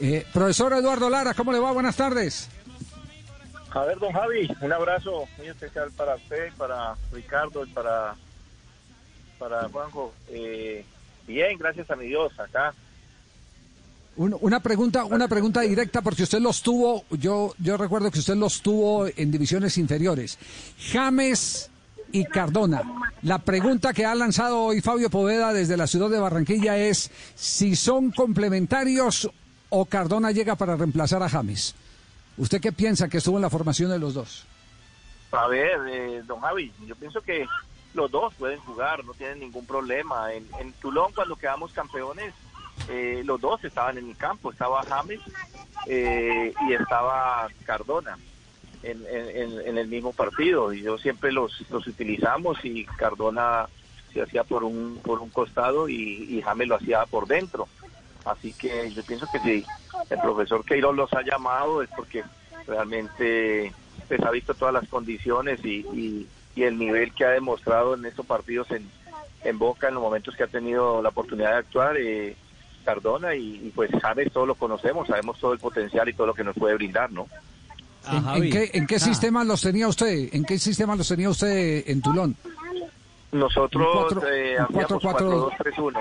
Eh, profesor Eduardo Lara, ¿cómo le va? Buenas tardes. A ver, don Javi, un abrazo muy especial para usted, para Ricardo y para, para Juanjo. Eh, bien, gracias a mi Dios, acá. una pregunta, una pregunta directa porque usted los tuvo, yo, yo recuerdo que usted los tuvo en divisiones inferiores. James y Cardona. La pregunta que ha lanzado hoy Fabio Poveda desde la ciudad de Barranquilla es si son complementarios o Cardona llega para reemplazar a James. ¿Usted qué piensa que estuvo en la formación de los dos? A ver, eh, don Javi, yo pienso que los dos pueden jugar, no tienen ningún problema. En, en Tulón, cuando quedamos campeones, eh, los dos estaban en el campo, estaba James eh, y estaba Cardona en, el mismo partido. Y yo siempre los, los utilizamos y Cardona se hacía por un, por un costado y James lo hacía por dentro. Así que yo pienso que si el profesor Queiroz los ha llamado es porque realmente pues, ha visto todas las condiciones y, y, el nivel que ha demostrado en estos partidos en, en Boca, en los momentos que ha tenido la oportunidad de actuar. Eh, Cardona y, pues James todos lo conocemos, sabemos todo el potencial y todo lo que nos puede brindar, ¿no? ¿En, qué, en qué ah. sistema los tenía usted? ¿En qué sistema los tenía usted en Tulón? Nosotros 4 4 2 3 1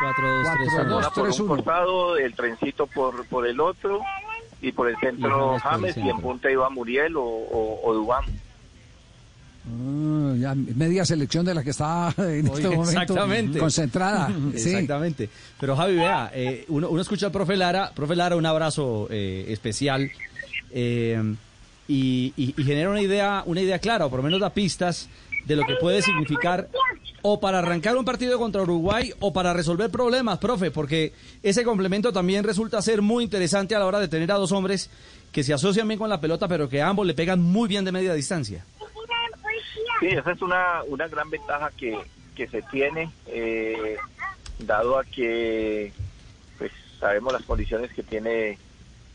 4-2-3-1. por un costado, el trencito por, por el otro y por el centro James y en punta iba Muriel o, o, Dubán. Ah, ya media selección de la que está en este momento concentrada. Exactamente. Pero Javi, vea, eh, uno, uno, escucha al profe Lara, profe Lara, un abrazo eh, especial eh, y, y, y, genera una idea, una idea clara, o por lo menos da pistas de lo que puede significar o para arrancar un partido contra Uruguay o para resolver problemas, profe, porque ese complemento también resulta ser muy interesante a la hora de tener a dos hombres que se asocian bien con la pelota, pero que ambos le pegan muy bien de media distancia. Sí, esa es una, una gran ventaja que, que se tiene, eh, dado a que pues sabemos las condiciones que tiene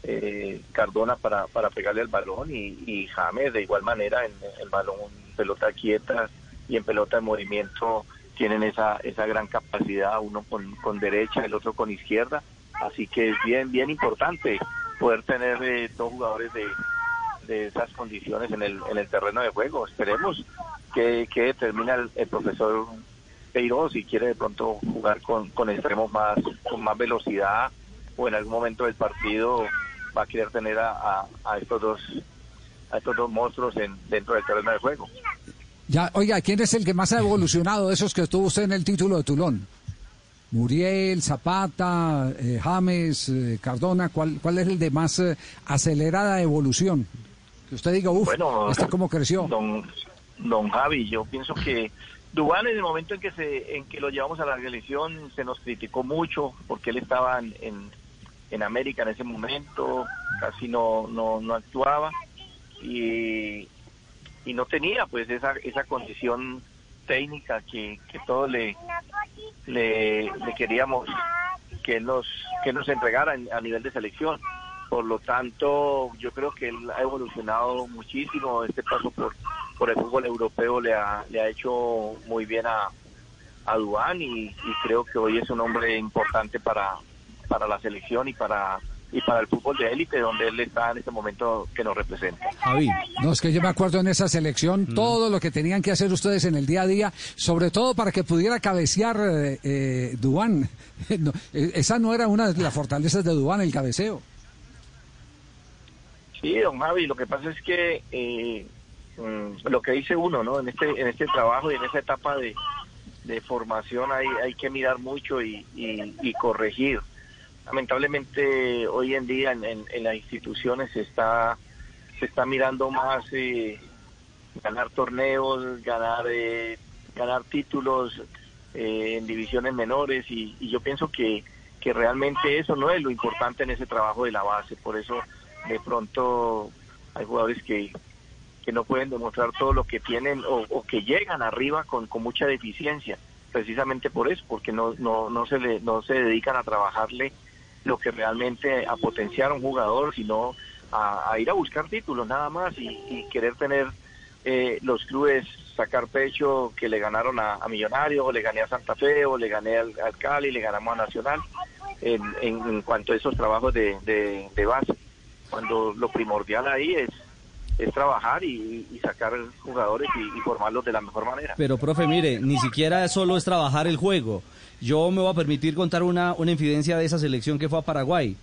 eh, Cardona para, para pegarle el balón y, y James de igual manera en el balón pelota quieta y en pelota de movimiento tienen esa, esa gran capacidad, uno con, con derecha, el otro con izquierda. Así que es bien, bien importante poder tener eh, dos jugadores de, de esas condiciones en el, en el terreno de juego. Esperemos que, que termine el, profesor Peiro si quiere de pronto jugar con, con extremos más, con más velocidad o en algún momento del partido va a querer tener a, a estos dos a estos dos monstruos en, dentro del terreno de juego. Ya, oiga, ¿quién es el que más ha evolucionado de esos que estuvo usted en el título de Tulón? Muriel, Zapata, eh, James, eh, Cardona, ¿cuál, ¿cuál es el de más eh, acelerada evolución? Que usted diga, uff, bueno, ¿este cómo creció? Don, don Javi, yo pienso que Dubán en el momento en que se en que lo llevamos a la selección se nos criticó mucho porque él estaba en, en, en América en ese momento, casi no, no, no actuaba y, y no tenía pues esa, esa condición técnica que, que todos le, le, queríamos que nos, que nos entregara a nivel de selección. Por lo tanto, yo creo que él ha evolucionado muchísimo. Este paso por, por el fútbol europeo le ha, le ha hecho muy bien a, a y, y creo que hoy es un hombre importante para, para la selección y para y para el fútbol de élite donde él está en este momento que nos representa. Javi, no es que yo me acuerdo en esa selección mm. todo lo que tenían que hacer ustedes en el día a día, sobre todo para que pudiera cabecear eh, eh Dubán. Eh, esa no era una de las fortalezas de Dubán, el cabeceo. Sí, don Javi, lo que pasa es que eh, mm, lo que dice uno, ¿no? En este en este trabajo y en esa etapa de, de formación hay, hay que mirar mucho y, y corregir lamentablemente hoy en día en, las instituciones se está se está mirando más eh, ganar torneos ganar eh, ganar títulos eh, en divisiones menores y, yo pienso que, que realmente eso no es lo importante en ese trabajo de la base. Por eso de pronto hay jugadores que que no pueden demostrar todo lo que tienen o, que llegan arriba con, con mucha deficiencia precisamente por eso porque no no no se le, no se dedican a trabajarle lo que realmente a potenciar a un jugador, sino a, ir a buscar títulos nada más y, querer tener eh, los clubes sacar pecho que le ganaron a, Millonarios, o le gané a Santa Fe, o le gané al, Cali, le ganamos a Nacional. en, en, cuanto a esos trabajos de, de, base. Cuando lo primordial ahí es es trabajar y, sacar jugadores y, formarlos de la mejor manera. Pero, profe, mire, ni siquiera solo es trabajar el juego. Yo me voy a permitir contar una, una infidencia de esa selección que fue a Paraguay.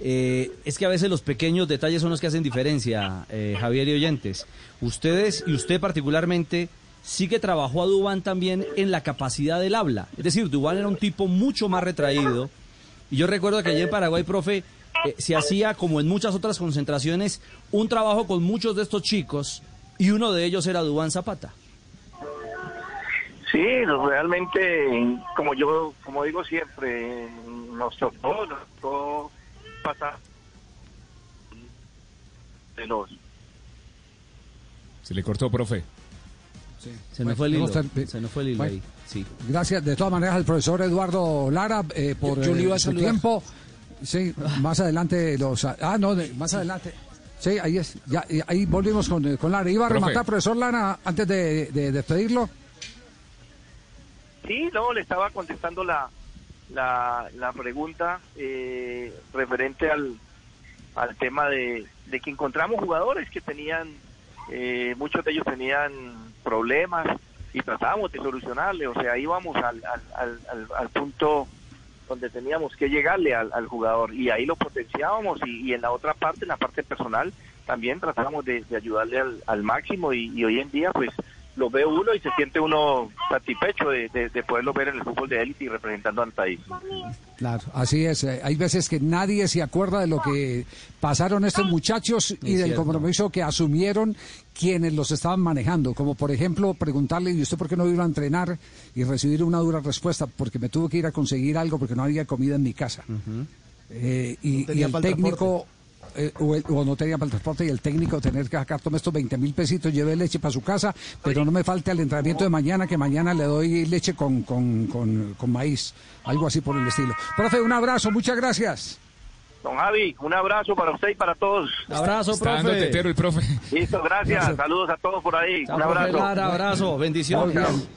Eh, es que a veces los pequeños detalles son los que hacen diferencia, eh, Javier y oyentes. Ustedes y usted particularmente sí que trabajó a Dubán también en la capacidad del habla. Es decir, Dubán era un tipo mucho más retraído. Y yo recuerdo que allí en Paraguay, profe, eh, se hacía, como en muchas otras concentraciones, un trabajo con muchos de estos chicos y uno de ellos era Dubán Zapata. Sí, realmente, como yo, como digo siempre, nos tocó, nos tocó pasar de los... Se le cortó, profe. Se, nos fue el hilo, se nos fue el hilo ahí. Sí. Gracias de todas maneras al profesor Eduardo Lara eh, por eh, su tiempo. Sí, más adelante los... Ah, no, más adelante. Sí, ahí es. Ya, ahí volvimos con, con Lara. ¿Iba a rematar, profesor Lara, antes de, despedirlo? Sí, no, le estaba contestando la, la, la pregunta eh, referente al, al tema de, de que encontramos jugadores que tenían, eh, muchos de ellos tenían problemas y tratábamos de solucionarle, o sea, íbamos al, al, al, al punto donde teníamos que llegarle al, jugador y ahí lo potenciábamos y, en la otra parte, en la parte personal, también tratábamos de, ayudarle al, al máximo y, hoy en día pues lo ve uno y se siente uno satisfecho de, de, poderlo ver en el fútbol de élite y representando al país. Claro, así es. Eh, hay veces que nadie se acuerda de lo que pasaron estos muchachos y del compromiso que asumieron quienes los estaban manejando. Como por ejemplo preguntarle, ¿y usted por qué no iba a entrenar? Y recibir una dura respuesta, porque me tuve que ir a conseguir algo porque no había comida en mi casa. Eh, y, y, el técnico eh, o, no tenía para el transporte y el técnico tener que sacar, tome estos 20 mil pesitos, lleve leche para su casa, pero no me falte al entrenamiento de mañana, que mañana le doy leche con, con, con, maíz, algo así por el estilo. Profe, un abrazo, muchas gracias. Don Javi, un abrazo para usted y para todos. abrazo, profe. el profe. Listo, gracias. Saludos a todos por ahí. un abrazo. abrazo, bendiciones.